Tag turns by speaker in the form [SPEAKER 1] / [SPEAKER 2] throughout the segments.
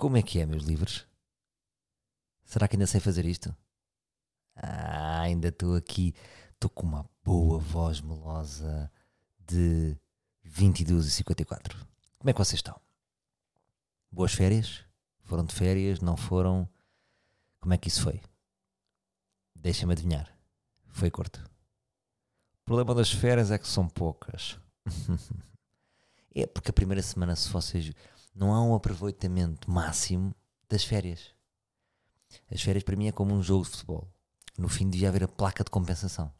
[SPEAKER 1] Como é que é, meus livros? Será que ainda sei fazer isto? Ah, ainda estou aqui. Estou com uma boa voz melosa de 22 e 54. Como é que vocês estão? Boas férias? Foram de férias? Não foram? Como é que isso foi? Deixa-me adivinhar. Foi curto. O problema das férias é que são poucas. é porque a primeira semana, se vocês. Não há um aproveitamento máximo das férias. As férias para mim é como um jogo de futebol. No fim devia haver a placa de compensação.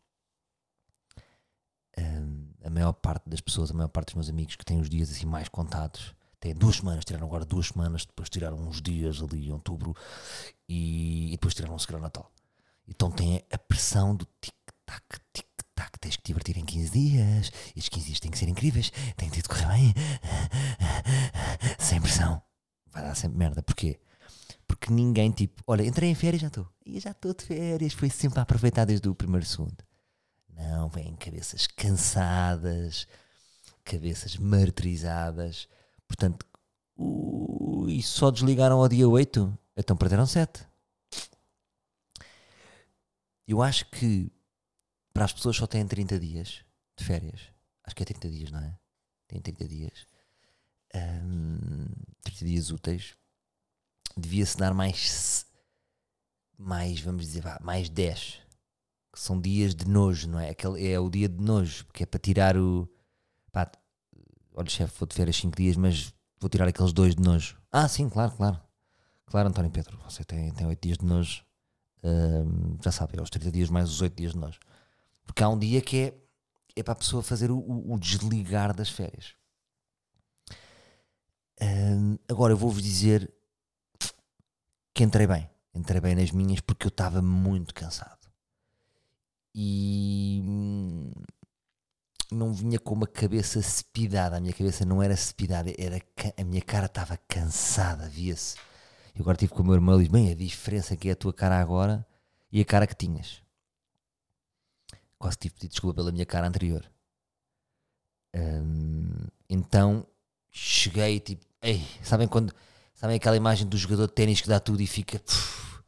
[SPEAKER 1] Um, a maior parte das pessoas, a maior parte dos meus amigos que têm os dias assim mais contados, têm duas semanas, tiraram agora duas semanas, depois tiraram uns dias ali em outubro e, e depois tiraram um segundo Natal. Então têm a pressão do tic-tac, tic-tac, tens que te divertir em 15 dias, estes 15 dias têm que ser incríveis, têm que correr bem, sem pressão. Vai dar sempre merda, porquê? Porque ninguém, tipo, olha, entrei em férias já estou. E já estou de férias, foi sempre a aproveitar desde o primeiro segundo. Não, vêm cabeças cansadas, cabeças martirizadas. Portanto, e só desligaram ao dia 8, então perderam 7. Eu acho que para as pessoas só têm 30 dias de férias. Acho que é 30 dias, não é? Tem 30 dias. Um, 30 dias úteis. Devia-se dar mais. Mais, vamos dizer, mais 10. Que são dias de nojo, não é? Aquele, é o dia de nojo, porque é para tirar o. Pá, olha, chefe, vou de férias 5 dias, mas vou tirar aqueles dois de nojo. Ah, sim, claro, claro. Claro, António Pedro, você tem, tem 8 dias de nojo já sabe, é os 30 dias mais os 8 dias de nós. Porque há um dia que é, é para a pessoa fazer o, o, desligar das férias. agora eu vou-vos dizer que entrei bem. Entrei bem nas minhas porque eu estava muito cansado. E hum, não vinha com uma cabeça cepidada. A minha cabeça não era cepidada, era, a minha cara estava cansada, via-se e agora tive com o meu irmão e disse: Bem, a diferença que é a tua cara agora e a cara que tinhas. Quase tive pedido desculpa pela minha cara anterior. Um, então cheguei tipo, ei, sabem quando sabem aquela imagem do jogador de ténis que dá tudo e fica puf,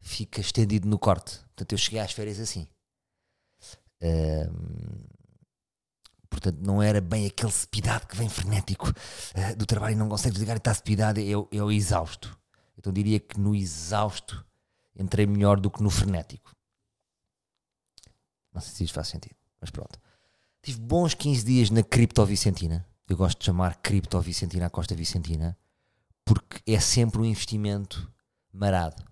[SPEAKER 1] fica estendido no corte. Portanto, eu cheguei às férias assim. Um, portanto, não era bem aquele cepidado que vem frenético uh, do trabalho e não consegue desligar e está cepidado, eu, eu exausto. Então diria que no exausto entrei melhor do que no frenético. Não sei se isto faz sentido, mas pronto. Tive bons 15 dias na Cripto Vicentina. Eu gosto de chamar Cripto Vicentina a Costa Vicentina porque é sempre um investimento marado.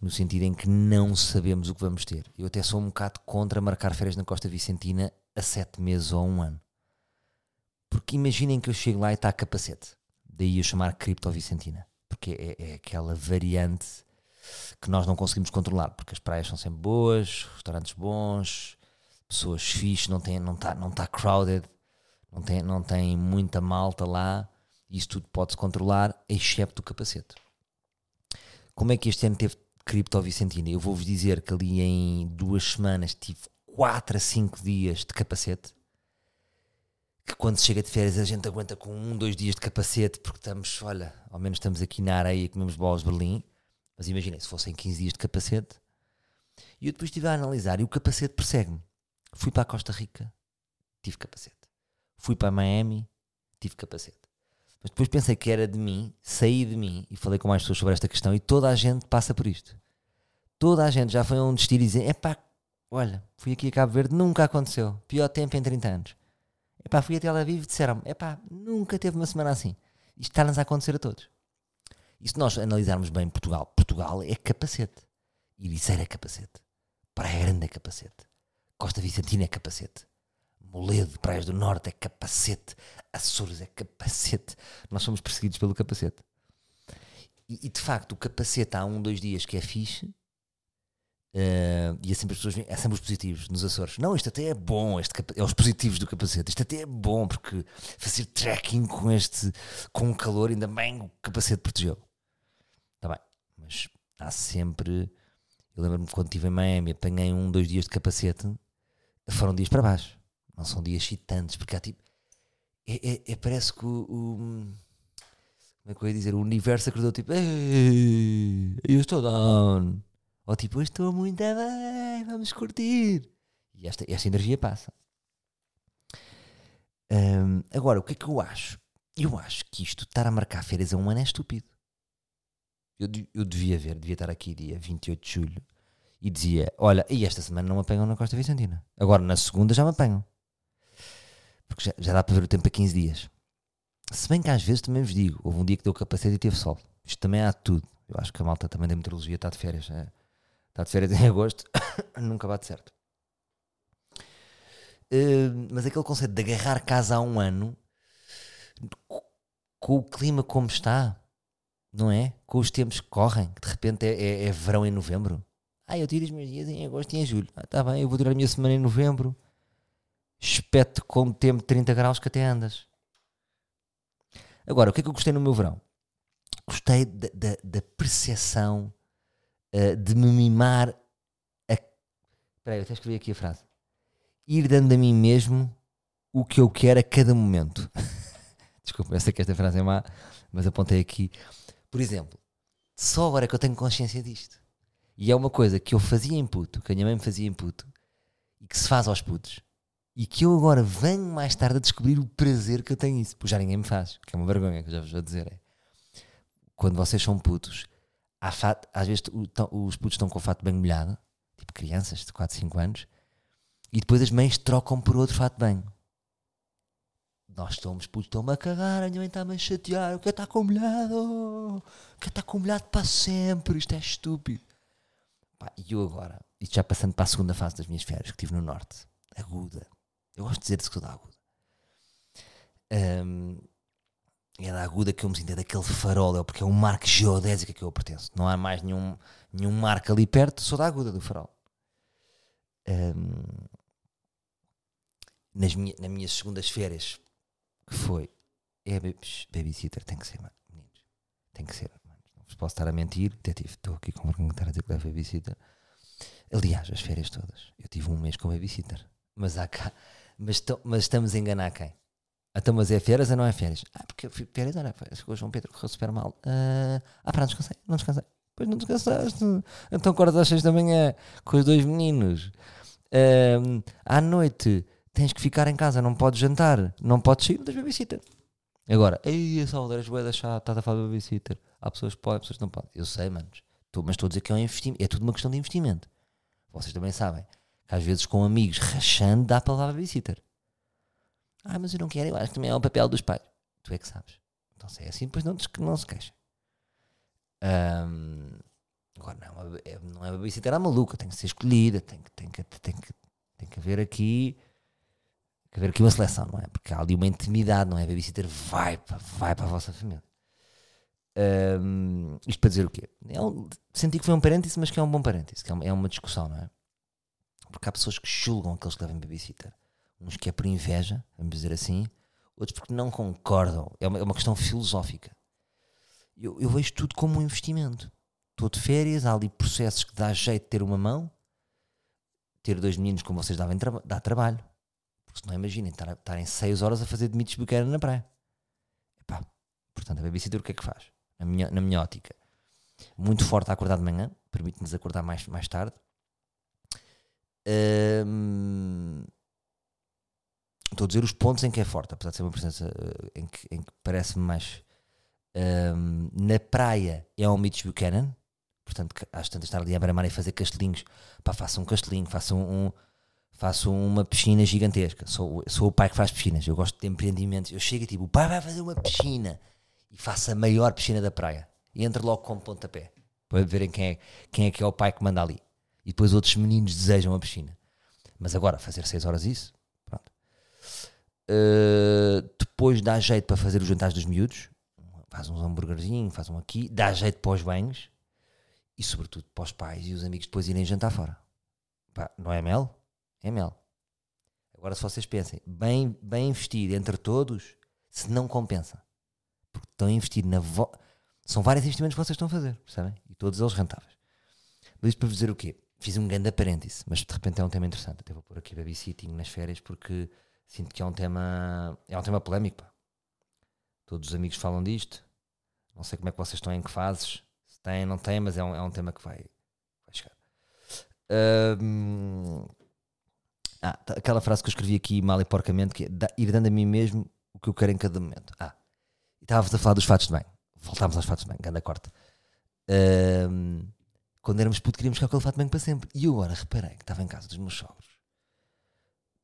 [SPEAKER 1] No sentido em que não sabemos o que vamos ter. Eu até sou um bocado contra marcar férias na Costa Vicentina a 7 meses ou a um ano. Porque imaginem que eu chego lá e está a capacete. Daí eu chamar Cripto Vicentina porque é, é aquela variante que nós não conseguimos controlar, porque as praias são sempre boas, restaurantes bons, pessoas fixes, não está não tá, não tá crowded, não tem, não tem muita malta lá, isso tudo pode-se controlar, excepto o capacete. Como é que este ano teve Cripto Vicentina? Eu vou-vos dizer que ali em duas semanas tive 4 a 5 dias de capacete, que quando se chega de férias a gente aguenta com um, dois dias de capacete, porque estamos, olha, ao menos estamos aqui na areia e comemos bolas de Berlim. Mas imaginem, se fossem 15 dias de capacete. E eu depois estive a analisar e o capacete persegue-me. Fui para a Costa Rica, tive capacete. Fui para Miami, tive capacete. Mas depois pensei que era de mim, saí de mim e falei com mais pessoas sobre esta questão e toda a gente passa por isto. Toda a gente já foi a um destino e dizer: é pá, olha, fui aqui a Cabo Verde, nunca aconteceu. Pior tempo em 30 anos. Epá, fui a Tel Aviv e disseram epá, nunca teve uma semana assim. Isto está-nos a acontecer a todos. E se nós analisarmos bem Portugal, Portugal é capacete. Ibiceira é capacete. Praia Grande é capacete. Costa Vicentina é capacete. Moledo, Praias do Norte é capacete. Açores é capacete. Nós somos perseguidos pelo capacete. E, e de facto, o capacete há um, dois dias que é fixe Uh, e é sempre as pessoas é sempre os positivos nos Açores. Não, isto até é bom, este é os positivos do capacete. Isto até é bom porque fazer trekking com este com calor, ainda bem o capacete protegeu. Mas há sempre. Eu lembro-me quando estive em Miami, apanhei um, dois dias de capacete, foram dias para baixo. Não são dias excitantes, porque há tipo. É, é, é parece que o, o, Como é que eu ia dizer? O universo acordou tipo, eu estou down. Ou tipo, estou muito bem, vamos curtir. E esta, esta energia passa. Hum, agora, o que é que eu acho? Eu acho que isto, estar a marcar férias a um ano é estúpido. Eu, eu devia ver, devia estar aqui dia 28 de julho e dizia: Olha, e esta semana não me apanham na Costa Vicentina. Agora na segunda já me apanham. Porque já, já dá para ver o tempo a 15 dias. Se bem que às vezes também vos digo: houve um dia que deu capacete e teve sol. Isto também há tudo. Eu acho que a malta também da meteorologia está de férias. é. Está de férias em agosto, nunca bate certo. Uh, mas aquele conceito de agarrar casa há um ano co- com o clima como está, não é? Com os tempos que correm, que de repente é, é- é verão em novembro. Ah, eu tiro os meus dias em agosto e em julho. Ah, tá bem, eu vou tirar a minha semana em novembro. Espeto com tempo de 30 graus que até andas. Agora, o que é que eu gostei no meu verão? Gostei da, da, da percepção uh, de me mimar a. Espera aí, eu até escrevi aqui a frase. Ir dando a mim mesmo o que eu quero a cada momento. Desculpa, eu sei que esta frase é má, mas apontei aqui. Por exemplo, só agora é que eu tenho consciência disto. E é uma coisa que eu fazia em puto, que a minha mãe me fazia em puto, e que se faz aos putos. E que eu agora venho mais tarde a descobrir o prazer que eu tenho isso. Porque já ninguém me faz, que é uma vergonha que eu já vos vou dizer. É. Quando vocês são putos, fato, às vezes o- tão- os putos estão com o fato bem molhado, tipo crianças de 4, 5 anos, e depois as mães trocam por outro fato bem. Nós estamos putos, estão-me a cagar, a minha mãe está-me a chatear, eu quero estar com molhado, eu quero estar com molhado para sempre, isto é estúpido. Pá, e eu agora, isto já passando para a segunda fase das minhas férias, que tive no Norte, aguda. Eu gosto de dizer de da aguda. Ahm, é da aguda que eu me sinto, é daquele farol, é porque é um marco geodésico a que eu pertenço. Não há mais nenhum, nenhum marco ali perto, sou da aguda do farol. Ahm, nas minha, nas minhas segundas férias, que foi, é baby- babysitter, tem que ser, mano, meninos, tem que ser, mano. não vos posso estar a mentir, detetive, estou aqui com vergonha de estar a dizer que é babysitter. Aliás, as férias todas, eu tive um mês com babysitter, mas há cá, mas, to- mas estamos a enganar quem? Então, mas é férias ou não é férias? Ah, porque eu fui férias, olha, chegou o João Pedro, correu super mal. Ah, ah, pá, não descansei, não descansei. Pois não descansaste. Então acordas às seis da manhã com os dois meninos. Ahm, à noite tens que ficar em casa, não podes jantar, não podes sair das babysitter. Agora, ei, a Salvador, és bué da chata, estás a falar de babysitter. Há pessoas que podem, pessoas que não podem. Eu sei, manos. Tô- mas estou a dizer que é um investimento. É tudo uma questão de investimento. Vocês também sabem que às vezes com amigos rachando dá para levar babysitter. Ah, mas eu não quero, eu acho que também é o papel dos pais. Tu é que sabes. Então se é assim, depois não, não se queixa. Ahm, agora não, é, não é babysitter à maluca, tem que ser escolhida, tem que, tem que, tem que, tem que haver aqui que haver aqui uma seleção, não é? Porque há ali uma intimidade, não é? Babysitter vai, pa- vai para a vossa família. Ahm, isto para dizer o quê? É um- senti que foi um parêntese, mas que é um bom parêntese, que é uma, é uma discussão, não é? Porque há pessoas que julgam aqueles que levam babysitter. Uns que é por inveja, vamos dizer assim, outros porque não concordam. É uma, é uma questão filosófica. Eu, eu vejo tudo como um investimento. Estou de férias, há ali processos que dá jeito de ter uma mão. Ter dois meninos como vocês traba dá trabalho. Porque senão imaginem estar- estarem 6 horas a fazer mitos buqueira na praia. Epá, portanto, a babysitter o que é que faz? Na minha, na minha ótica. Muito forte a acordar de manhã, permite-nos acordar mais, mais tarde. Estou a dizer os pontos em que é forte, apesar de ser uma presença eh, em que, que parece-me mais. na praia é um Mitch Buchanan, portanto, às tantas estar ali a beira-mar e fazer castelinhos. Pá, faça um castelinho, faça um, um- faço uma piscina gigantesca. Sou, sou o pai que faz piscinas. Eu gosto de empreendimentos. Eu chego e tipo, o pai vai fazer uma piscina e faça a maior piscina da praia. E entra logo com pontapé para verem quem é, quem é que é o pai que manda ali. E depois outros meninos desejam a piscina. Mas agora, fazer 6 horas isso, pronto. Uh, depois dá jeito para fazer os jantares dos miúdos. Faz uns hambúrguerzinhos, faz um aqui. Dá jeito para os banhos. E sobretudo para os pais e os amigos depois irem jantar fora. Pá, não é mel? É mel. Agora, se vocês pensem, bem, bem investir entre todos, se não compensa. Porque estão a investir na. Vo... São vários investimentos que vocês estão a fazer, percebem? E todos eles rentáveis. Mas isto para vos dizer o quê? Fiz um grande parêntese, mas de repente é um tema interessante. Até vou pôr aqui babysitting nas férias porque sinto que é um tema. É um tema polémico. Pá. Todos os amigos falam disto. Não sei como é que vocês estão em que fases, se têm, não têm, mas é um, é um tema que vai, vai chegar. Ahm, ah, tá, aquela frase que eu escrevi aqui mal e porcamente, que é "Da- ir dando a mim mesmo o que eu quero em cada momento. Ah, estávamos a falar dos fatos de bem. Voltámos aos fatos de bem, ganda corte. Ahm, quando éramos puto, queríamos ficar com aquele fato de bem para sempre. E eu agora reparei que estava em casa dos meus sogros.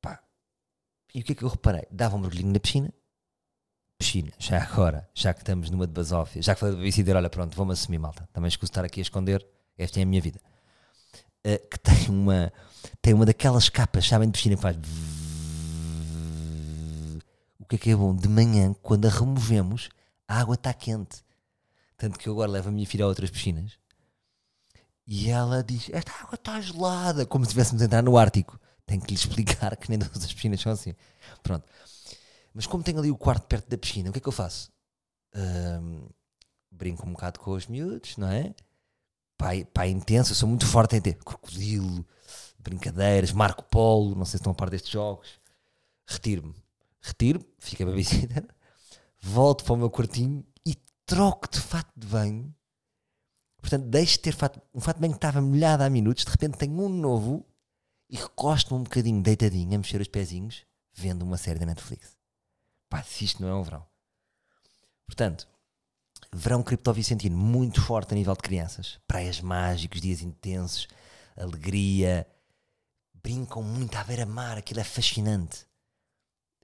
[SPEAKER 1] Pá, e o que é que eu reparei? Dava um mergulhinho na piscina. Piscina, já agora, já que estamos numa de basófia, já que falei de babysitter, olha, pronto, vou-me assumir, malta. Também escuso estar aqui a esconder, esta é a minha vida. Uh, que tem uma, tem uma daquelas capas, sabem, de piscina que faz. O que é que é bom? De manhã, quando a removemos, a água está quente. Tanto que eu agora levo a minha filha a outras piscinas e ela diz: Esta água está gelada, como se estivéssemos a entrar no Ártico. Tenho que lhe explicar que nem todas as piscinas são assim. Pronto. Mas como tenho ali o quarto perto da piscina, o que é que eu faço? Ahm, brinco um bocado com os miúdos, não é? Pai, pai intenso, eu sou muito forte em ter crocodilo, brincadeiras, Marco Polo, não sei se estão a par destes jogos. Retiro-me, retiro, fica a babysitter, volto para o meu quartinho e troco de fato de banho. Portanto, deixo de ter fato, um fato de banho que estava molhado há minutos, de repente tenho um novo e recosto-me um bocadinho deitadinho a mexer os pezinhos, vendo uma série da Netflix. Pá, se isto não é um verão. Portanto, verão cripto-vicentino muito forte a nível de crianças. Praias mágicos, dias intensos, alegria. Brincam muito à beira-mar, aquilo é fascinante.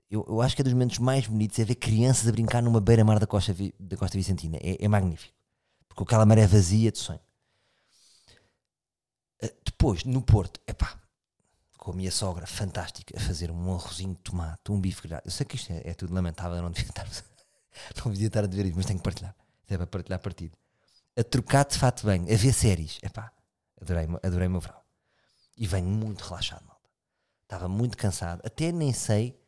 [SPEAKER 1] Eu, eu acho que é dos momentos mais bonitos é ver crianças a brincar numa beira-mar da Costa, da Costa Vicentina. É, é magnífico. Porque aquela maré vazia de sonho. Ah, Depois, no Porto, epá, com a minha sogra, fantástica, a fazer um arrozinho de tomate, um bife grelhado. Eu sei que isto é, é tudo lamentável, eu não devia estar, não devia estar a ver isto, mas tenho que partilhar. É para partilhar partido. A trocar de fato bem, a ver séries. Epá, adorei, adorei o meu verão. E venho muito relaxado, malta. Estava muito cansado. Até nem sei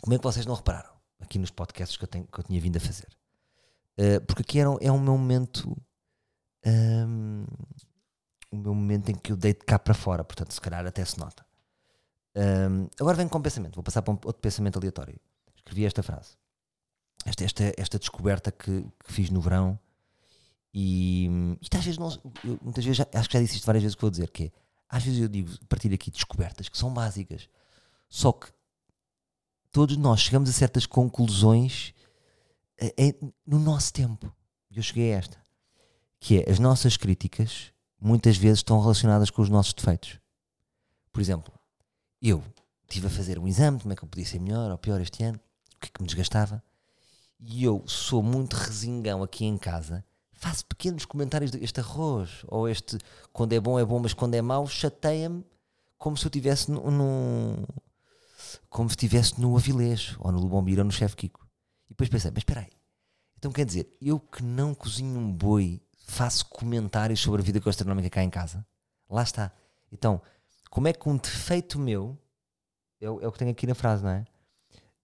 [SPEAKER 1] como é que vocês não repararam aqui nos podcasts que eu, tenho, que eu tinha vindo a fazer. Uh, porque aqui era, um- é um meu momento. hum, o meu momento em que eu deito cá para fora, portanto, se calhar até se nota. Hum, agora venho com um pensamento, vou passar para um outro pensamento aleatório. Escrevi esta frase, esta, esta, esta descoberta que, que fiz no verão, e isto às vezes, não, eu, muitas vezes, acho que já disse isto várias vezes que vou dizer, que é, às vezes eu digo, partilho aqui descobertas que são básicas, só que todos nós chegamos a certas conclusões eh, eh, no nosso tempo. E eu cheguei a esta, que é as nossas críticas muitas vezes estão relacionadas com os nossos defeitos. Por exemplo, eu estive a fazer um exame, como é que eu podia ser melhor ou pior este ano, o que é que me desgastava, e eu sou muito resingão aqui em casa, faço pequenos comentários de este arroz, ou este, quando é bom é bom, mas quando é mau, chateia-me como se eu estivesse no- como se estivesse no Avilés, ou no Lubombira, ou no Chefe Kiko. E depois pensei, mas espera aí, então quer dizer, eu que não cozinho um boi, faço comentários sobre a vida gastronómica cá em casa? Lá está. Então, como é que um defeito meu, é, é o que tenho aqui na frase, não é?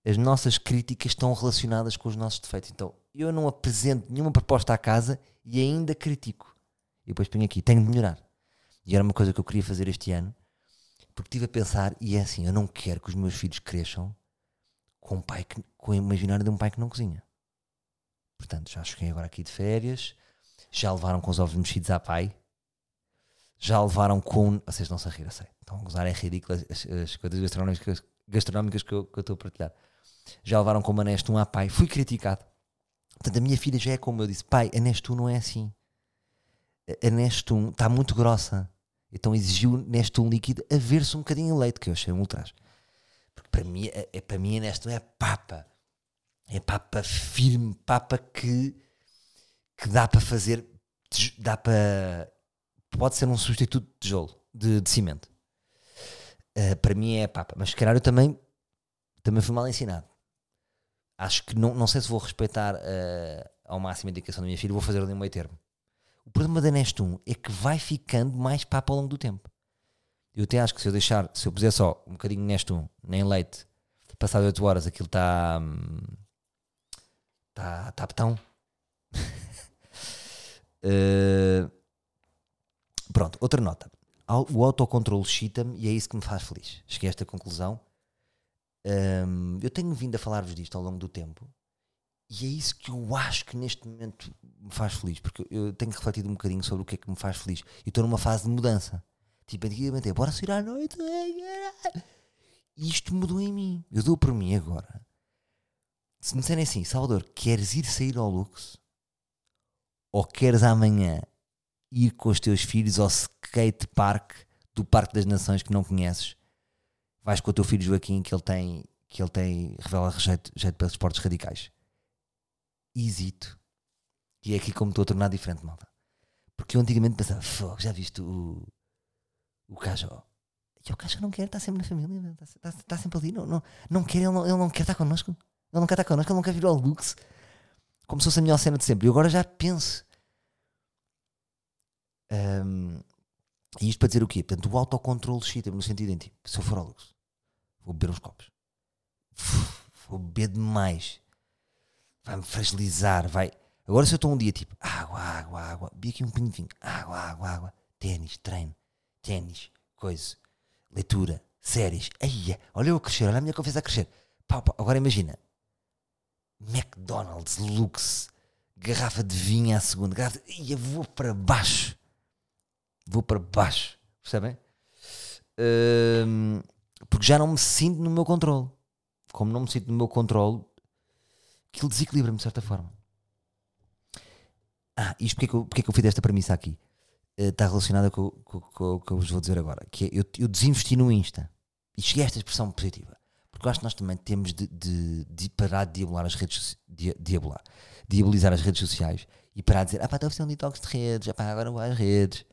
[SPEAKER 1] As nossas críticas estão relacionadas com os nossos defeitos. Então, eu não apresento nenhuma proposta à casa e ainda critico. E depois ponho aqui, tenho de melhorar. E era uma coisa que eu queria fazer este ano, porque estive a pensar, e é assim, eu não quero que os meus filhos cresçam com, um pai que, com o imaginário de um pai que não cozinha. Portanto, já cheguei agora aqui de férias, já levaram com os ovos mexidos à pai, já levaram com. Vocês não se a rir, eu sei. Estão a gozar, é ridículo as, as coisas gastronómicas, que, eu, que eu estou a partilhar. Já levaram com uma Nestum à pai, fui criticado. Portanto, a minha filha já é como eu disse: pai, a Nestum não é assim. A- A Nestum está muito grossa. Então exigiu Nestum líquido a ver-se um bocadinho em leite, que eu achei um ultraje. Porque para mim, é, para mim a Nestum é papa. É papa firme, papa que, que dá para fazer, dá para, pode ser um substituto de tijolo, de, de cimento. Uh, para mim é papa, mas se calhar eu também, também fui mal ensinado. Acho que não, não sei se vou respeitar uh, ao máximo a indicação da minha filha, vou fazer ali um meio termo. O problema da Nestum é que vai ficando mais papa ao longo do tempo. Eu até acho que se eu deixar, se eu puser só um bocadinho de Nestum, nem leite, passado 8 horas aquilo está. Está tá betão. Uh, pronto, outra nota. O autocontrole chita-me e é isso que me faz feliz. Cheguei a esta conclusão. Um, eu tenho vindo a falar-vos disto ao longo do tempo E é isso que eu acho que neste momento me faz feliz, porque eu tenho refletido um bocadinho sobre o que é que me faz feliz. E estou numa fase de mudança. Tipo, antigamente é bora sair à noite. E isto mudou em mim. Eu dou por mim agora. Se me disserem assim, Salvador, queres ir sair ao luxo? Ou queres amanhã ir com os teus filhos ao skate park do Parque das Nações que não conheces? Vais com o teu filho Joaquim que ele tem, que ele tem, revela jeito, jeito para esportes radicais. Hesito. E é aqui como estou a tornar diferente, malta. Porque eu antigamente pensava, já viste o, o Cajó? E o Cajó não quer, está sempre na família, está, está, está sempre ali, não, não, não quer, ele não, ele não quer estar connosco. Ele não quer estar connosco, ele não quer vir ao Lux. Como se fosse a melhor cena de sempre. E agora já penso. Um, e isto para dizer o quê? Portanto, o autocontrole excita no sentido em tipo, se eu for ao Lux, vou beber uns copos. Vou beber demais. Vai-me fragilizar, vai Agora se eu estou um dia tipo, água, água, água, vi aqui um pinho de vinho, água, água, água, ténis, treino, ténis, coisa, leitura, séries, aí, olha eu a crescer, olha a minha confiança a crescer. Agora imagina, McDonald's, Lux, garrafa de vinho à segunda, garrafa, de... eu vou para baixo, vou para baixo, percebem? Porque já não me sinto no meu controle. Como não me sinto no meu controle, aquilo desequilibra-me de certa forma. Ah, isto porque é que eu, porque é que eu fiz esta premissa aqui? Uh, está relacionada com, o que eu vos vou dizer agora. Que é, eu, eu desinvesti no Insta. E cheguei a esta expressão positiva. Porque eu acho que nós também temos de, de, de parar de diabolar as redes diabolar, diabolizar as redes sociais e parar de dizer, ah pá, estou a fazer um detox de redes, ah pá, agora vou às redes.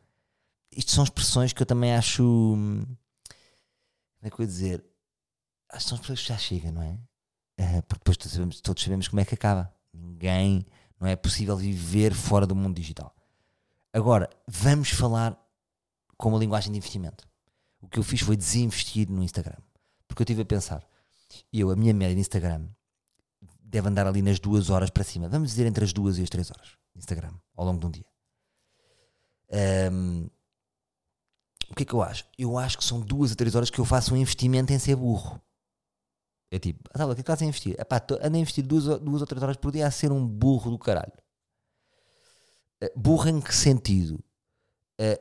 [SPEAKER 1] Isto são expressões que eu também acho. Como é que eu ia dizer? Acho que são expressões que já chegam, não é? Uh, porque depois todos sabemos, todos sabemos como é que acaba. Ninguém não é possível viver fora do mundo digital. Agora, vamos falar com uma linguagem de investimento. O que eu fiz foi desinvestir no Instagram. Porque eu estive a pensar, eu, a minha média de Instagram deve andar ali nas duas horas para cima. Vamos dizer entre as duas e as três horas Instagram, ao longo de um dia. Um, o que é que eu acho? Eu acho que são duas a três horas que eu faço um investimento em ser burro. É tipo, ah, o que é que estás a investir? Epá, ando a investir duas, duas ou três horas por dia a ser um burro do caralho. Uh, burro em que sentido?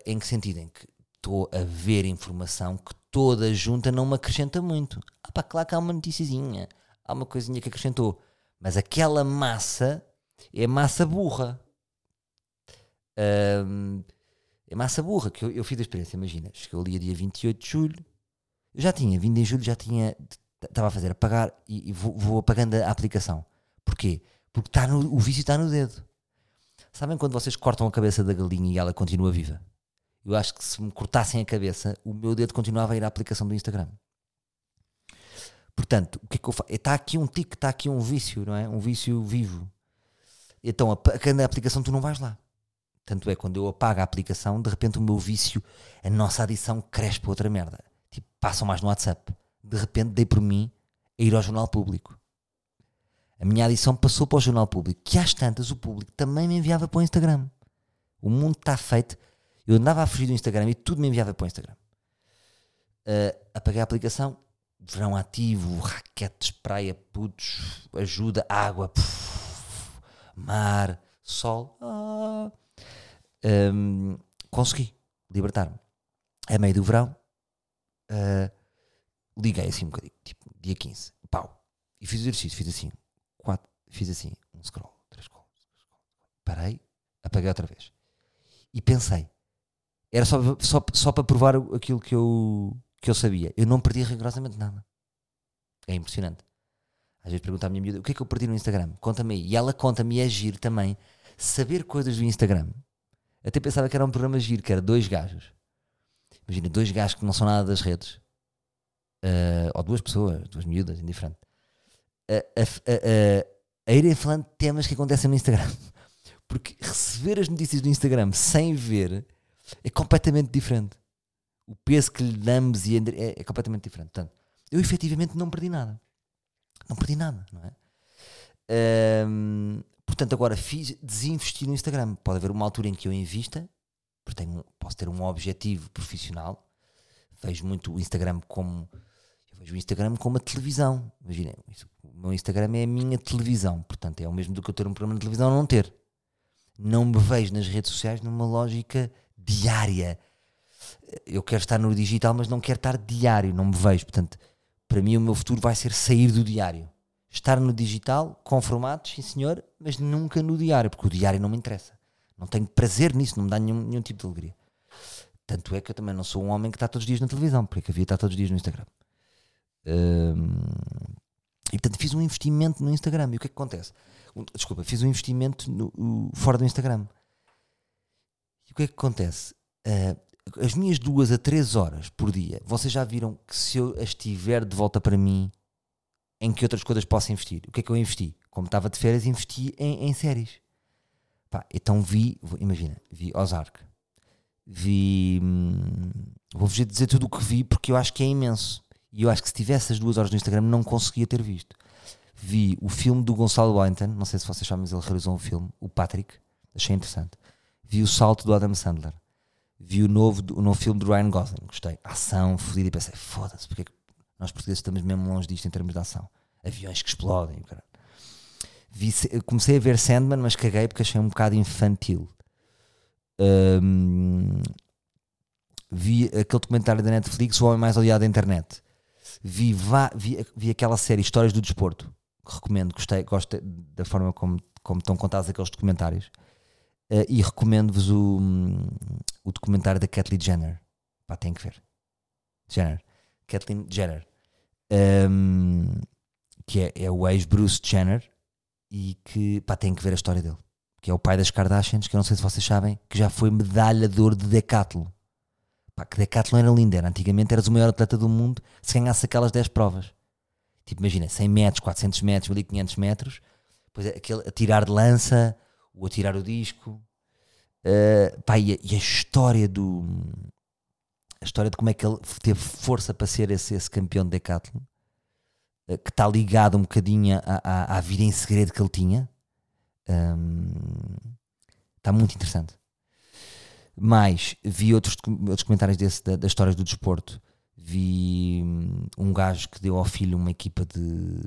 [SPEAKER 1] Em que sentido? Em que estou a ver informação que toda junta não me acrescenta muito. Ah pá, claro que há uma noticiazinha, há uma coisinha que acrescentou. Mas aquela massa é massa burra. Um, é massa burra, que eu, eu fiz a experiência, imagina, chegou ali a dia 28 de julho, eu já tinha, vindo em julho, já tinha estava a fazer apagar e, e vou, vou, apagando a aplicação. Porquê? Porque tá no, o vício está no dedo. Sabem quando vocês cortam a cabeça da galinha e ela continua viva? Eu acho que se me cortassem a cabeça, o meu dedo continuava a ir à aplicação do Instagram. Portanto, o que é que eu faço? Está aqui um tique, está aqui um vício, não é? Um vício vivo. Então, apagando a aplicação, tu não vais lá. Tanto é, quando eu apago a aplicação, de repente o meu vício, a nossa adição cresce para outra merda. Tipo, passam mais no WhatsApp de repente dei por mim a ir ao jornal público. A minha adição passou para o jornal público, que às tantas o público também me enviava para o Instagram. O mundo está feito. Eu andava a fugir do Instagram e tudo me enviava para o Instagram. Uh, apaguei a aplicação, verão ativo, raquetes, praia, putos, ajuda, água, puf, mar, sol. Ah. Um, consegui libertar-me. É meio do verão. Uh, liguei assim um bocadinho, tipo, dia 15, pau, e fiz o exercício, fiz assim, quatro, fiz assim, um scroll, três scroll, scroll, parei, apaguei outra vez, e pensei, era só, só, só para provar aquilo que eu, que eu sabia, eu não perdi rigorosamente nada, é impressionante. Às vezes pergunto à minha miúda, o que é que eu perdi no Instagram? Conta-me aí. E ela conta-me e é também saber coisas do Instagram. Até pensava que era um programa giro, que era dois gajos. Imagina, dois gajos que não são nada das redes uh, ou duas pessoas, duas miúdas, indiferente, a, irem falando de temas que acontecem no Instagram. Porque receber as notícias do Instagram sem ver é completamente diferente. O peso que lhe damos e é, é completamente diferente. Portanto, eu efetivamente não perdi nada. Não perdi nada, não é? Um, portanto, agora fiz desinvestir no Instagram. Pode haver uma altura em que eu invista, porque tenho, posso ter um objetivo profissional. Vejo muito o Instagram como vejo o Instagram como a televisão. Imaginem, o meu Instagram é a minha televisão. Portanto, é o mesmo do que eu ter um programa de televisão ou não ter. Não me vejo nas redes sociais numa lógica diária. Eu quero estar no digital, mas não quero estar diário. Não me vejo. Portanto, para mim, o meu futuro vai ser sair do diário. Estar no digital, com formatos, sim senhor, mas nunca no diário, porque o diário não me interessa. Não tenho prazer nisso, não me dá nenhum, nenhum tipo de alegria. Tanto é que eu também não sou um homem que está todos os dias na televisão, porque havia estar todos os dias no Instagram. E portanto fiz um investimento no Instagram. E o que é que acontece? Desculpa, fiz um investimento no, fora do Instagram. E o que é que acontece? Uh, as minhas duas a três horas por dia, vocês já viram que se eu as tiver de volta para mim, em que outras coisas posso investir? O que é que eu investi? Como estava de férias, investi em, em séries. Pá, então vi, imagina, vi Ozark, vi. Hum, Vou-vos dizer tudo o que vi porque eu acho que é imenso. E eu acho que se tivesse as duas horas no Instagram não conseguia ter visto. Vi o filme do Gonçalo Wellington, não sei se vocês sabem, mas ele realizou um filme, o Patrick, achei interessante. Vi o Salto do Adam Sandler. Vi o novo, o novo filme do Ryan Gosling, gostei. Ação, fodida, e pensei, foda-se, porque é nós portugueses estamos mesmo longe disto em termos de ação. Aviões que explodem, cara. Vi, comecei a ver Sandman, mas caguei porque achei um bocado infantil. Um, vi aquele documentário da Netflix, O Homem Mais Odiado da Internet. Vi, vi, vi aquela série Histórias do Desporto, que recomendo, gostei, gosto da forma como, como estão contados aqueles documentários. Uh, e recomendo-vos o, o documentário da Kathleen Jenner. Pá, tem que ver. Jenner. Kathleen Jenner. Um, que é, é o ex-Bruce Jenner e que, pá, tem que ver a história dele. Que é o pai das Kardashians, que eu não sei se vocês sabem, que já foi medalhador de decathlon. Pá, que decathlon era lindo, era. Antigamente eras o maior atleta do mundo se ganhasse aquelas 10 provas. Tipo, imagina, 100 metros, 400 metros, 1500 metros, depois aquele atirar de lança, o atirar o disco. Uh, pá, e, a, e, a, história do. A história de como é que ele teve força para ser esse, esse campeão de decathlon, uh, que está ligado um bocadinho à, à, à, vida em segredo que ele tinha. Um, está muito interessante. Mas vi outros, outros comentários desse, da, das histórias do desporto. Vi hum, um gajo que deu ao filho uma equipa de,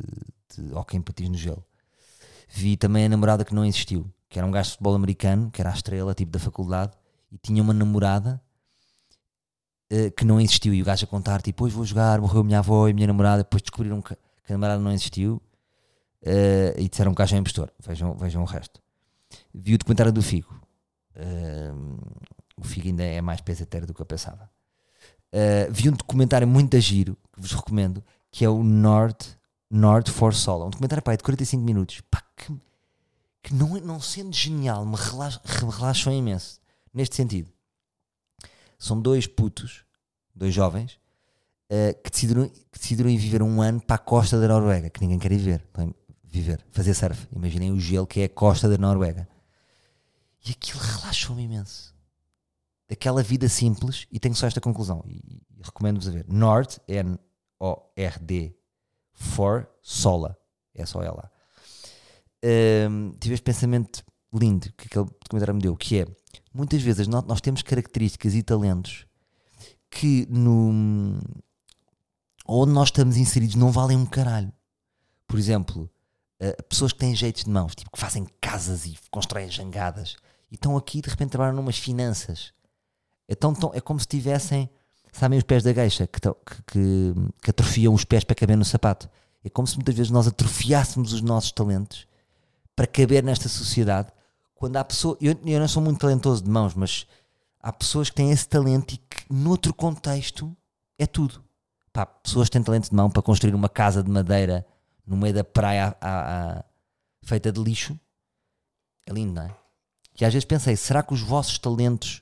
[SPEAKER 1] de hockey em patins no gelo. Vi também a namorada que não existiu, que era um gajo de futebol americano, que era a estrela, tipo da faculdade, e tinha uma namorada uh, que não existiu. E o gajo a contar, tipo, hoje vou jogar, morreu minha avó e minha namorada. Depois descobriram que, a namorada não existiu uh, e disseram que o gajo é impostor. Vejam, vejam o resto. Vi o documentário do Figo. Uh, o Figo ainda é mais pesateiro do que eu pensava. Vi um documentário muito a giro, que vos recomendo, que é o Nord, Nord for Solo. Um documentário pá, de 45 minutos. Pá, que, que não, não sendo genial, me relaxa, relaxou imenso. Neste sentido. São dois putos, dois jovens, uh, que, decidiram, que decidiram ir viver um ano para a costa da Noruega, que ninguém quer ir ver. Viver, fazer surf. Imaginem o gelo que é a costa da Noruega. E aquilo relaxou-me imenso daquela vida simples e tenho só esta conclusão e, e recomendo-vos a ver Nord N-O-R-D for Sola é só ela um, tive este pensamento lindo que aquele documentário me deu que é muitas vezes nós, temos características e talentos que no onde nós estamos inseridos não valem um caralho por exemplo uh, pessoas que têm jeitos de mãos tipo que fazem casas e constroem jangadas e estão aqui de repente trabalham numas finanças é, tão, tão, é como se tivessem, sabem, os pés da gueixa que, que, que, que atrofiam os pés para caber no sapato. É como se muitas vezes nós atrofiássemos os nossos talentos para caber nesta sociedade. Quando há pessoas, eu, eu não sou muito talentoso de mãos, mas há pessoas que têm esse talento e que, noutro contexto, é tudo. Pá, pessoas que têm talento de mão para construir uma casa de madeira no meio da praia a, a, a, feita de lixo. É lindo, não é? E às vezes pensei, será que os vossos talentos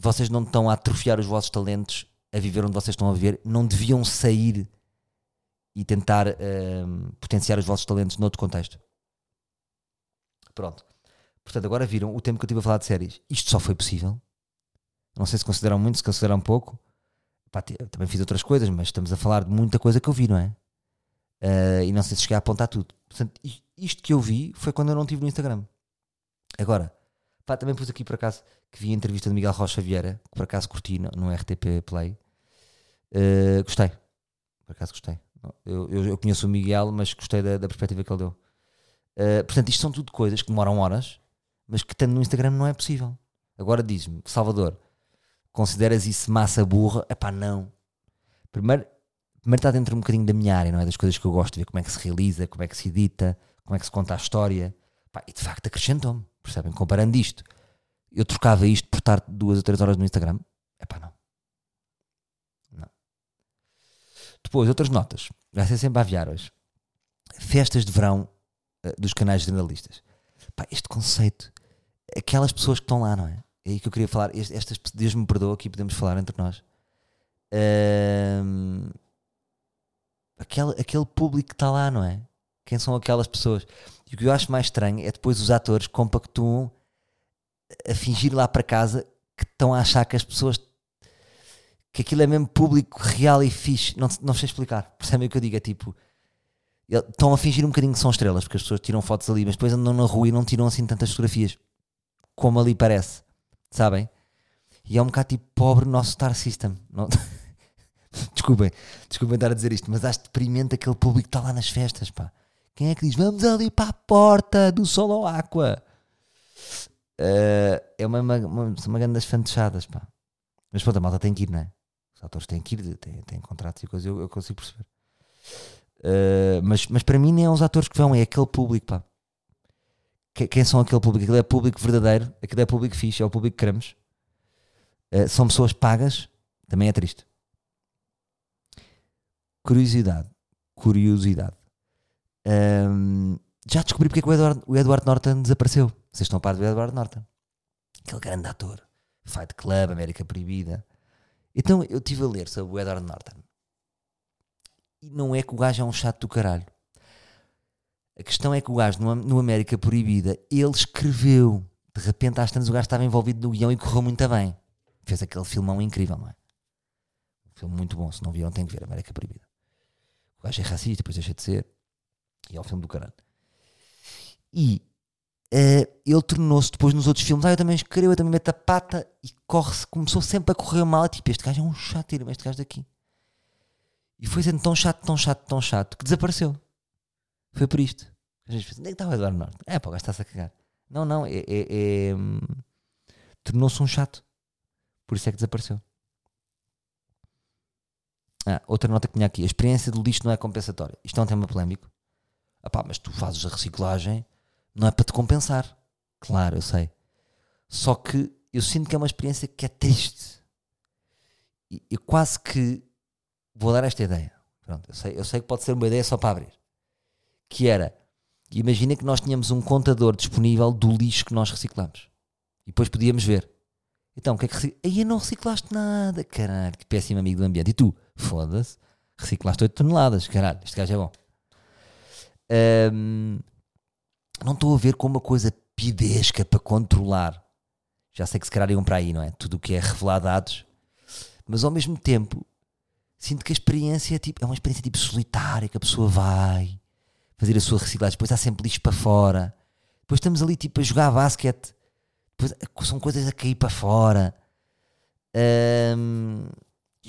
[SPEAKER 1] vocês não estão a atrofiar os vossos talentos a viver onde vocês estão a viver, não deviam sair e tentar uh, potenciar os vossos talentos noutro contexto. Pronto. Portanto, agora viram o tempo que eu estive a falar de séries. Isto só foi possível. Não sei se consideram muito, se consideram pouco. Pá, também fiz outras coisas, mas estamos a falar de muita coisa que eu vi, não é? Uh, e não sei se cheguei a apontar tudo. Portanto, isto que eu vi foi quando eu não estive no Instagram. Agora, Pá, também pus aqui por acaso que vi a entrevista de Miguel Rocha Vieira, que por acaso curti no, no RTP Play. Uh, gostei. Por acaso gostei. Eu, eu, eu conheço o Miguel, mas gostei da, da perspectiva que ele deu. Uh, portanto, isto são tudo coisas que demoram horas, mas que estando no Instagram não é possível. Agora diz-me, Salvador, consideras isso massa burra? É pá, não. Primeiro, primeiro está dentro um bocadinho da minha área, não é? Das coisas que eu gosto de ver, como é que se realiza, como é que se edita, como é que se conta a história. E de facto acrescentou-me, percebem? Comparando isto, eu trocava isto por estar duas ou três horas no Instagram? É não. Não. Depois, outras notas. Vai ser sempre a aviar hoje. Festas de verão dos canais jornalistas. Pá, este conceito, aquelas pessoas que estão lá, não é? É aí que eu queria falar. Estas, Deus me perdoa, aqui podemos falar entre nós. Uh, aquele, aquele público que está lá, não é? Quem são aquelas pessoas? E o que eu acho mais estranho é depois os atores compactuam a fingir lá para casa que estão a achar que as pessoas que aquilo é mesmo público, real e fixe. Não, não sei explicar. Percebem o que eu digo? É tipo, estão a fingir um bocadinho que são estrelas, porque as pessoas tiram fotos ali, mas depois andam na rua e não tiram assim tantas fotografias como ali parece, sabem? E é um bocado tipo pobre nosso star system. Não... desculpem, desculpem estar a dizer isto, mas acho deprimente aquele público que está lá nas festas, pá. Quem é que diz vamos ali para a porta do Solo Aqua? Uh, é uma, uma, uma, uma grande das fantechadas, pá. Mas pronto, a malta tem que ir, não é? Os atores têm que ir, têm, têm contratos e coisas, eu, eu consigo perceber. Uh, mas, mas para mim nem é os atores que vão, é aquele público, pá. Que, quem são aquele público? Aquilo é público verdadeiro, aquilo é público fixe, é o público que queremos. Uh, são pessoas pagas, também é triste. Curiosidade, curiosidade. Um, já descobri porque é que o Edward, o Edward Norton desapareceu. Vocês estão a par do Edward Norton? Aquele grande ator. Fight Club, América Proibida. Então eu estive a ler sobre o Edward Norton. E não é que o gajo é um chato do caralho. A questão é que o gajo no, no América Proibida, ele escreveu. De repente, às tantas, o gajo estava envolvido no guião e correu muito bem. Fez aquele filmão incrível, não é? Um filme muito bom. Se não viram, tem que ver. América Proibida. O gajo é racista, depois deixa de ser. E é o filme do caralho. E uh, ele tornou-se depois nos outros filmes. Ah, eu também escrevo, eu também meto a pata e corre-se, começou sempre a correr mal. Tipo, este gajo é um chato, tira este gajo daqui. E foi sendo tão chato, tão chato, tão chato que desapareceu. Foi por isto. Às vezes onde é que estava Eduardo Norte? É, pá, o gajo está-se a cagar. Não, não, é. é, é hum, tornou-se um chato. Por isso é que desapareceu. Ah, outra nota que tinha aqui: a experiência do lixo não é compensatória. Isto é um tema polémico. Ah, pá, mas tu fazes a reciclagem não é para te compensar. Claro, eu sei. Só que eu sinto que é uma experiência que é triste. E quase que vou dar esta ideia. Pronto, eu sei, eu sei que pode ser uma ideia só para abrir. Que era, imagina que nós tínhamos um contador disponível do lixo que nós reciclamos. E depois podíamos ver. Então, o que é que reciclaste? Aí não reciclaste nada, caralho, que péssimo amigo do ambiente. E tu, foda-se, reciclaste 8 toneladas, caralho, este gajo é bom. Um, não estou a ver como uma coisa pidesca para controlar. Já sei que se calhar iam para aí, não é? Tudo o que é revelar dados. Mas ao mesmo tempo, sinto que a experiência é, tipo, é uma experiência tipo solitária, que a pessoa vai fazer a sua reciclagem, depois há sempre lixo para fora. Depois estamos ali tipo a jogar basquete. Depois, são coisas a cair para fora.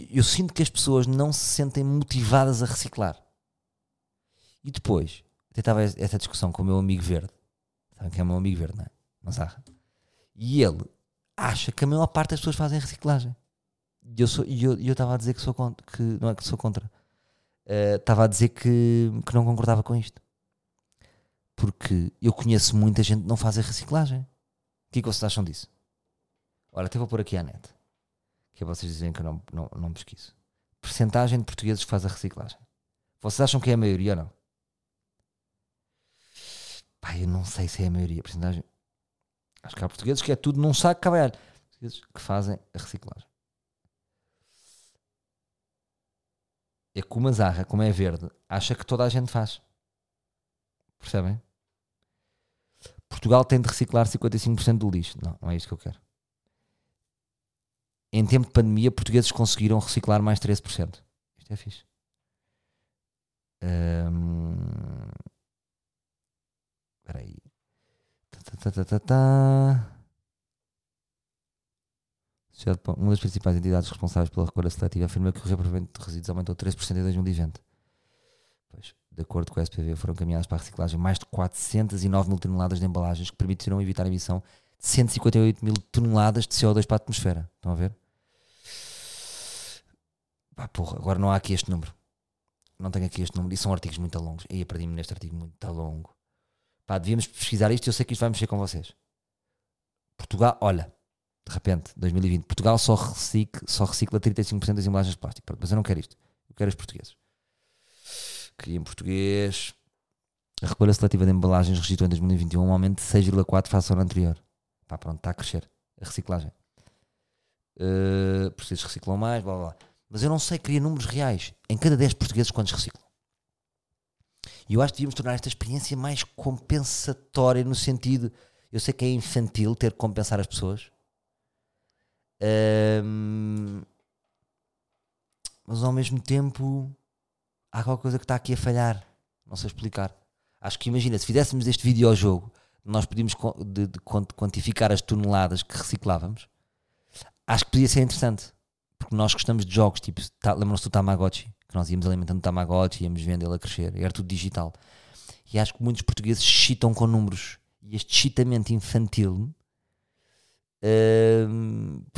[SPEAKER 1] eu sinto que as pessoas não se sentem motivadas a reciclar. E depois, até estava essa discussão com o meu amigo verde. Sabem que é o meu amigo verde, não é? E ele acha que a maior parte das pessoas fazem reciclagem. E eu estava eu, eu a dizer que sou contra, que não é que sou contra. Uh, estava a dizer que, que não concordava com isto. Porque eu conheço muita gente que não faz a reciclagem. O que é que vocês acham disso? Ora, até vou pôr aqui a net. Que é vocês dizem que eu não, não, não pesquiso. Percentagem de portugueses que faz a reciclagem. Vocês acham que é a maioria ou não? Pá, eu não sei se é a maioria. Porcentagem. Acho que há portugueses que é tudo num saco cabalhar. Portugueses que fazem a reciclagem. É como a zarra, como é verde, acha que toda a gente faz. Percebem? Portugal tem de reciclar 55% do lixo. Não, não é isso que eu quero. Em tempo de pandemia, portugueses conseguiram reciclar mais 13%. Isto é fixe. Hum, Espera aí. Tá, tá, tá, tá, tá. Sociedade Pão, uma das principais entidades responsáveis pela recolha seletiva afirma que o reaproveitamento de resíduos aumentou 13% em 2020. Pois, de acordo com a SPV, foram caminhadas para a reciclagem mais de 409 mil toneladas de embalagens que permitirão evitar a emissão de 158 mil toneladas de CO2 para a atmosfera. Estão a ver? Pá, porra, agora não há aqui este número. Não tenho aqui este número. E são artigos muito longos. E perdi-me neste artigo muito longo. Pá, devíamos pesquisar isto. Eu sei que isto vai mexer com vocês. Portugal, olha, de repente, 2020, Portugal só recicla, só recicla 35% das embalagens de plástico. Pronto, mas eu não quero isto. Eu quero os portugueses. Queria em português. A recolha seletiva de embalagens registrou em 2021 um aumento de 6,4 face ao ano anterior. Pá, pronto, está a crescer. A reciclagem. Uh, portugueses reciclam mais, blá blá blá. Mas eu não sei, queria números reais. Em cada 10 portugueses, quantos reciclam? E eu acho que devíamos tornar esta experiência mais compensatória no sentido. Eu sei que é infantil ter que compensar as pessoas. Um, mas ao mesmo tempo há qualquer coisa que está aqui a falhar. Não sei explicar. Acho que imagina, se fizéssemos este videojogo, nós podíamos de, de quantificar as toneladas que reciclávamos. Acho que podia ser interessante. Porque nós gostamos de jogos, tipo, tá, lembram-se do Tamagotchi? Que nós íamos alimentando o Tamagotchi, íamos vendo ele a crescer. Era tudo digital. E acho que muitos portugueses chitam com números. E este chitamento infantil uh,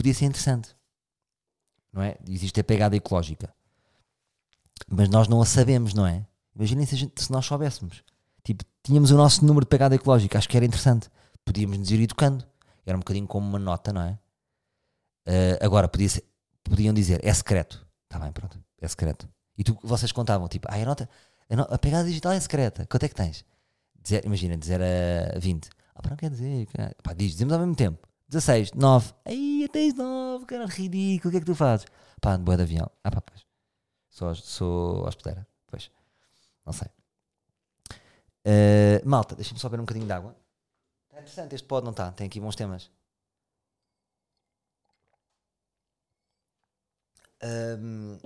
[SPEAKER 1] podia ser interessante. Não é? Existe a pegada ecológica. Mas nós não a sabemos, não é? Imaginem se, se, nós soubéssemos. Tipo, tínhamos o nosso número de pegada ecológica, acho que era interessante. Podíamos nos ir educando. Era um bocadinho como uma nota, não é? Uh, agora, podia ser, podiam dizer, é secreto. Está bem, pronto, é secreto. E tu, vocês contavam, tipo, ah, a nota, a, no, a pegada digital é secreta. Quanto é que tens? Dizer, imagina, dizer a 20. Ah, para não quer dizer. Pá, diz, dizemos ao mesmo tempo. 16, 9. Aí, tens 9, cara, ridículo. O que é que tu fazes? Pá, boa de avião. Ah, pá, pois. Sou, sou hospedeira. Pois. Não sei. Uh, malta, deixa-me só beber um bocadinho de água. Está interessante este pod, não está? Tem aqui bons temas. Um,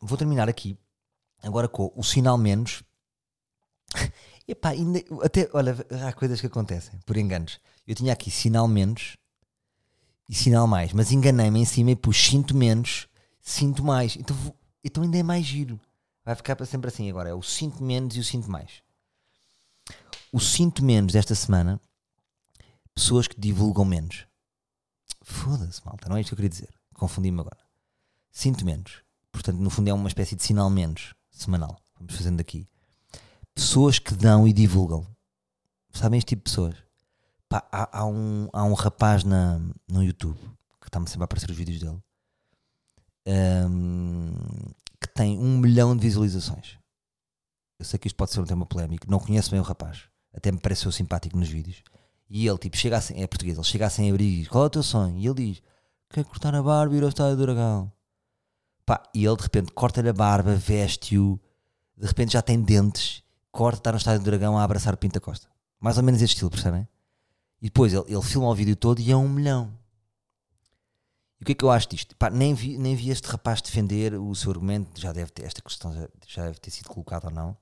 [SPEAKER 1] vou terminar aqui agora com o sinal menos. Epá, ainda, até, olha, há coisas que acontecem por enganos. Eu tinha aqui sinal menos e sinal mais, mas enganei-me em cima e pus sinto menos, sinto mais. Então, então ainda é mais giro. Vai ficar para sempre assim agora. É o sinto menos e o sinto mais. O sinto menos desta semana, pessoas que divulgam menos. Foda-se, malta, não é isto que eu queria dizer. Confundi-me agora. Sinto menos. Portanto, no fundo é uma espécie de sinal menos semanal. Vamos fazendo aqui. Pessoas que dão e divulgam. Sabem este tipo de pessoas? Pá, há, há, um, há um rapaz na, no YouTube que está-me sempre a aparecer os vídeos dele um, que tem um milhão de visualizações. Eu sei que isto pode ser um tema polémico, não conheço bem o rapaz, até me pareceu simpático nos vídeos. E ele, tipo, chega assim, é português, ele chega assim a abrir e diz: Qual é o teu sonho? E ele diz: Quer cortar a barba e ir ao estádio do Dragão. Pá, e ele de repente corta-lhe a barba, veste-o, de repente já tem dentes, corta, está no estádio do Dragão a abraçar o Pinta Costa. Mais ou menos este estilo, percebem? E depois ele, ele filma o vídeo todo e é um milhão. E o que é que eu acho disto? Pá, nem, vi, nem vi este rapaz defender o seu argumento, já deve ter, esta questão já, já deve ter sido colocada ou não.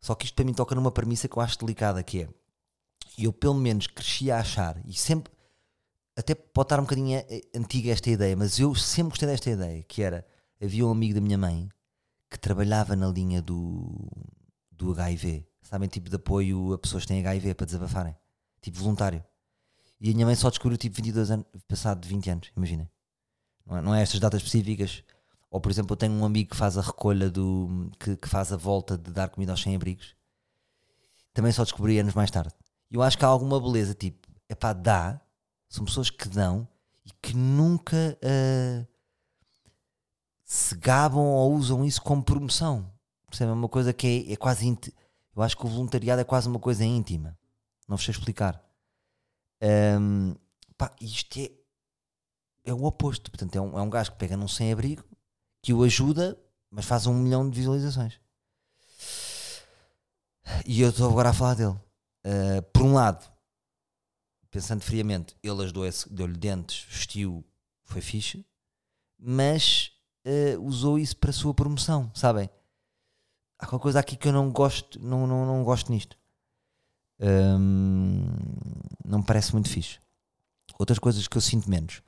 [SPEAKER 1] Só que isto para mim toca numa premissa que eu acho delicada, que é, eu pelo menos cresci a achar, e sempre, até pode estar um bocadinho eh, antiga esta ideia, mas eu sempre gostei desta ideia, que era, havia um amigo da minha mãe que trabalhava na linha do, do HIV, sabem, tipo de apoio a pessoas que têm HIV para desabafarem, tipo voluntário. E a minha mãe só descobriu tipo 22 anos, passado de 20 anos, imaginem. Não é, não é estas datas específicas. Ou por exemplo, eu tenho um amigo que faz a recolha do. que, que faz a volta de dar comida aos sem-abrigos. Também só descobri anos mais tarde. E eu acho que há alguma beleza, tipo, é pá, dá. São pessoas que dão e que nunca. Uh, se gabam ou usam isso como promoção. Percebe? É uma coisa que é, é quase. Eu acho que o voluntariado é quase uma coisa íntima. Não vos sei explicar. Um, pá, isto é, é o oposto. Portanto, é um, é um gajo que pega num sem-abrigo, que o ajuda, mas faz um milhão de visualizações. E eu estou agora a falar dele. Uh, por um lado, pensando friamente, ele ajudou-lhe deu dentes, vestiu, foi fixe, mas uh, usou isso para a sua promoção, sabem? Há qualquer coisa aqui que eu não gosto, não, não, não gosto nisto. Um, não me parece muito fixe. Outras coisas que eu sinto menos.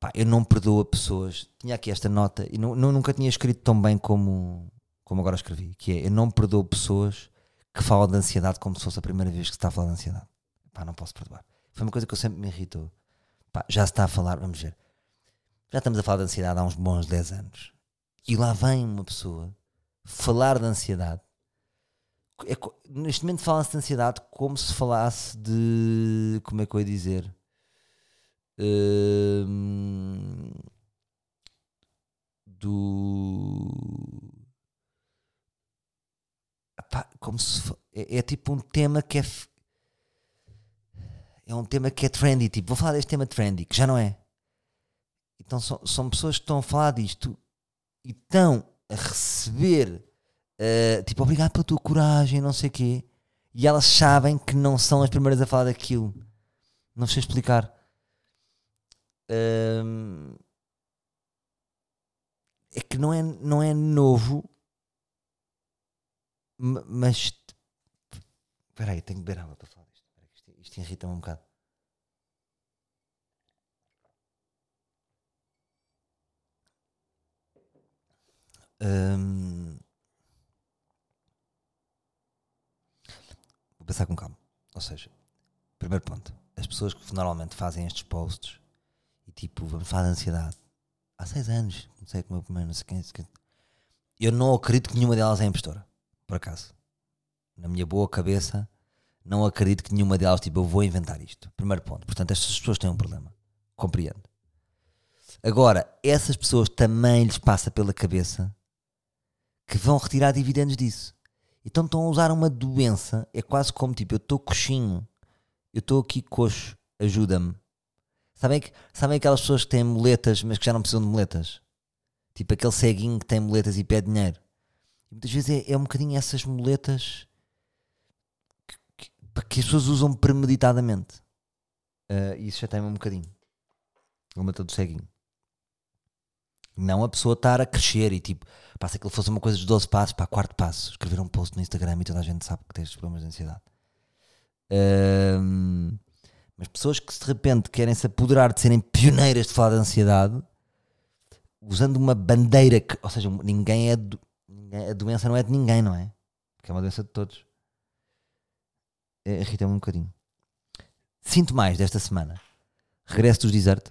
[SPEAKER 1] Pá, eu não perdoo a pessoas. Tinha aqui esta nota e não, não- nunca tinha escrito tão bem como, como agora escrevi. Que é, eu não perdoo pessoas que falam de ansiedade como se fosse a primeira vez que se está a falar de ansiedade. Pá, não posso perdoar. Foi uma coisa que eu sempre me irritou. Pá, já se está a falar, vamos ver. Já estamos a falar de ansiedade há uns bons 10 anos. E lá vem uma pessoa falar de ansiedade. É neste momento fala-se de ansiedade como se falasse de. Como é que eu ia dizer? Hum, do. Como se. É, é tipo um tema que é. É um tema que é trendy. Tipo, vou falar deste tema trendy, que já não é. Então são, são pessoas que estão a falar disto e estão a receber uh, tipo, obrigado pela tua coragem, não sei o quê. E elas sabem que não são as primeiras a falar daquilo. Não sei explicar. Hum, é que não é, não é novo, ma- mas. Espera aí, tenho que beber água para falar disto. Isto, isto irrita-me um bocado. Hum, pensar com calma. Ou seja, primeiro ponto: as pessoas que normalmente fazem estes posts e tipo, vamos falar de ansiedade. Há seis anos, comecei com o meu primeiro, não sei quem. Eu não acredito que nenhuma delas é impostora, por acaso. Na minha boa cabeça, não acredito que nenhuma delas, tipo, eu vou inventar isto. Primeiro ponto. Portanto, estas pessoas têm um problema. Compreendo. Agora, essas pessoas também lhes passa pela cabeça que vão retirar dividendos disso. Então estão a usar uma doença, é quase como tipo, eu estou coxinho, eu estou aqui coxo, ajuda-me. Sabem, sabem aquelas pessoas que têm muletas, mas que já não precisam de muletas? Tipo aquele ceguinho que tem muletas e pede dinheiro. E muitas vezes é, é um bocadinho essas muletas que, que, que as pessoas usam premeditadamente. E isso já tem um bocadinho. A muleta do ceguinho. Não a pessoa estar a crescer e tipo, pá, se aquilo fosse uma coisa dos 12 passos, para quarto passo, escrever um post no Instagram e toda a gente sabe que estes problemas de ansiedade. Ahm, mas pessoas que de repente querem se apoderar de serem pioneiras de falar de ansiedade, usando uma bandeira que, ou seja, ninguém é, do- a doença não é de ninguém, não é? Porque é uma doença de todos. É, Irrita-me um bocadinho. Sinto mais desta semana. Regresso dos desert.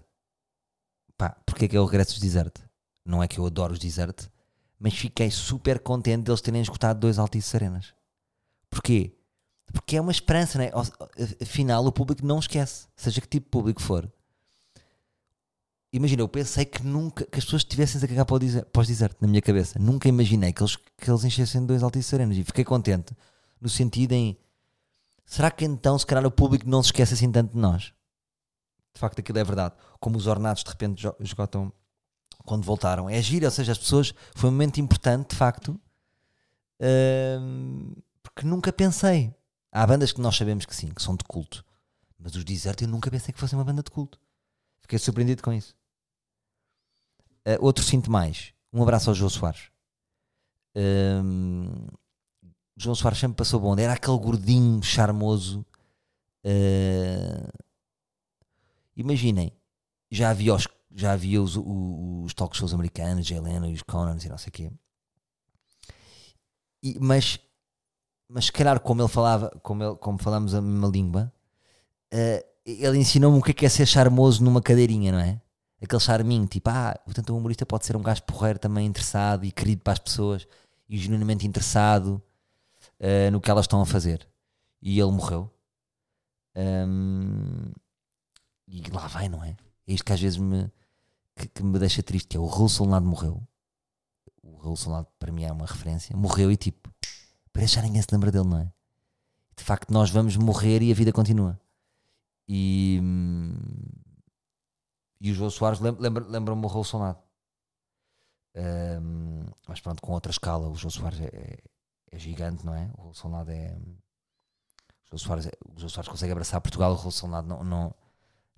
[SPEAKER 1] Pá, porque é que é o regresso dos desert? Não é que eu adoro os desert, mas fiquei super contente deles terem escutado dois Altice Arenas. Porquê? Porque é uma esperança, né? Afinal, o público não esquece, seja que tipo de público for. Imagina, eu pensei que nunca que as pessoas estivessem a cagar para, o os desert na minha cabeça. Nunca imaginei que eles, que eles enchessem dois Altice Arenas e fiquei contente no sentido em será que então, se calhar, o público não se esquece assim tanto de nós? De facto, aquilo é verdade. Como os ornados de repente esgotam quando voltaram. É giro, ou seja, as pessoas. Foi um momento importante, de facto, porque nunca pensei. Há bandas que nós sabemos que sim, que são de culto, mas os Desert eu nunca pensei que fossem uma banda de culto. Fiquei surpreendido com isso. Uh, outro sinto mais. Um abraço ao João Soares. O João Soares sempre passou bom. Era aquele gordinho charmoso. uh, imaginem, já havia os, já havia os, os talk shows americanos, Jay Leno e os Conans e não sei o quê. E- mas, mas se calhar como ele falava, como, ele, como falamos a mesma língua, eh, ele ensinou-me o que é, que é ser charmoso numa cadeirinha, não é? Aquele charminho, tipo, ah, portanto o humorista pode ser um gajo porreiro também interessado e querido para as pessoas e genuinamente interessado eh, no que elas estão a fazer. E ele morreu. Ahm, e lá vai, não é? É isto que às vezes me, que, que me deixa triste, que é o Raul Solnado morreu. O Raul Solnado para mim é uma referência. Morreu e tipo, parece já ninguém se lembra dele, não é? De facto, nós vamos morrer e a vida continua. E, hum, e o João Soares lem- lembra- lembra-me o Raul Solnado. Hum, mas pronto, com outra escala, o João Soares é, é- é gigante, não é? O Raul Solnado é. O João Soares, é- o João Soares consegue abraçar Portugal, o Raul Solnado não, não,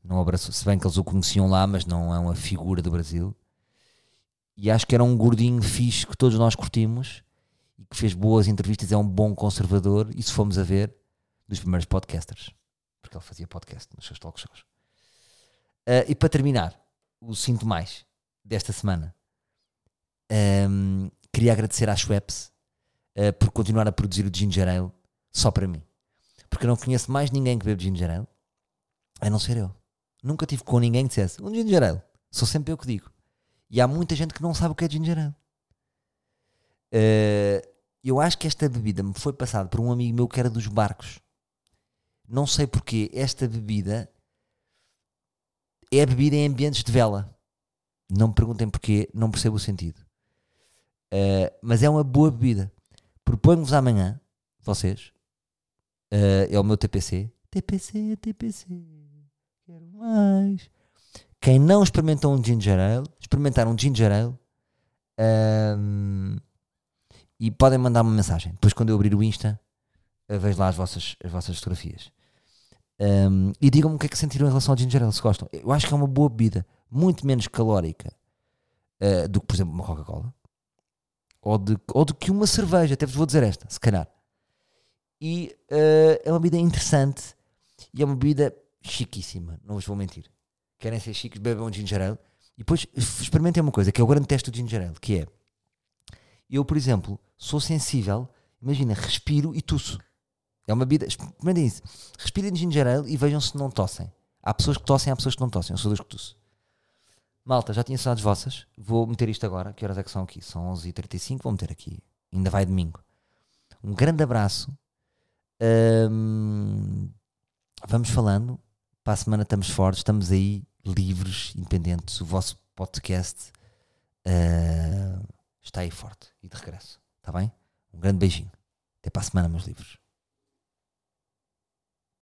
[SPEAKER 1] não abraçou, se bem que eles o conheciam lá, mas não é uma figura do Brasil. E acho que era um gordinho fixe que todos nós curtimos e que fez boas entrevistas, é um bom conservador. E se fomos a ver, dos primeiros podcasters, porque ele fazia podcast nos seus talk shows. Ah, e para terminar, o sinto mais desta semana. Um, queria agradecer à Schweppes uh, por continuar a produzir o Ginger Ale só para mim. Porque eu não conheço mais ninguém que bebe Ginger Ale, a não ser eu. Nunca tive com ninguém que dissesse um Ginger Ale. Sou sempre eu que digo. E há muita gente que não sabe o que é Ginger Ale. Uh, eu acho que esta bebida me foi passada por um amigo meu que era dos barcos. Não sei porquê. Esta bebida é bebida em ambientes de vela. Não me perguntem porquê, não percebo o sentido. Uh, mas é uma boa bebida. Proponho-vos amanhã, vocês, uh, é o meu TPC. TPC, TPC, quero mais. Quem não experimentou um ginger ale, experimentar um ginger ale um, e podem mandar uma mensagem. Depois, quando eu abrir o Insta, vejo lá as vossas, as vossas fotografias. Um, e digam-me o que é que sentiram em relação ao ginger ale, se gostam. Eu acho que é uma boa bebida, muito menos calórica uh, do que, por exemplo, uma Coca-Cola. Ou, de, ou do que uma cerveja, até vos vou dizer esta, se calhar. E uh, é uma bebida interessante e é uma bebida chiquíssima, não vos vou mentir. Querem ser chiques, bebam um ginger ale. E depois experimentem uma coisa, que é o grande teste do ginger ale, que é... Eu, por exemplo, sou sensível, imagina, respiro e tuço. É uma bebida. Experimentem isso. Respirem ginger ale e vejam se não tossem. Há pessoas que tossem, há pessoas que não tossem. Eu sou dos que tosse. Malta, já tinha saudades vossas. Vou meter isto agora. Que horas é que são aqui? São 11h35. Vou meter aqui. Ainda vai domingo. Um grande abraço. Um, vamos falando. Para a semana estamos fortes. Estamos aí, livres, independentes. O vosso podcast uh, está aí forte. E de regresso. Está bem? Um grande beijinho. Até para a semana, meus livros.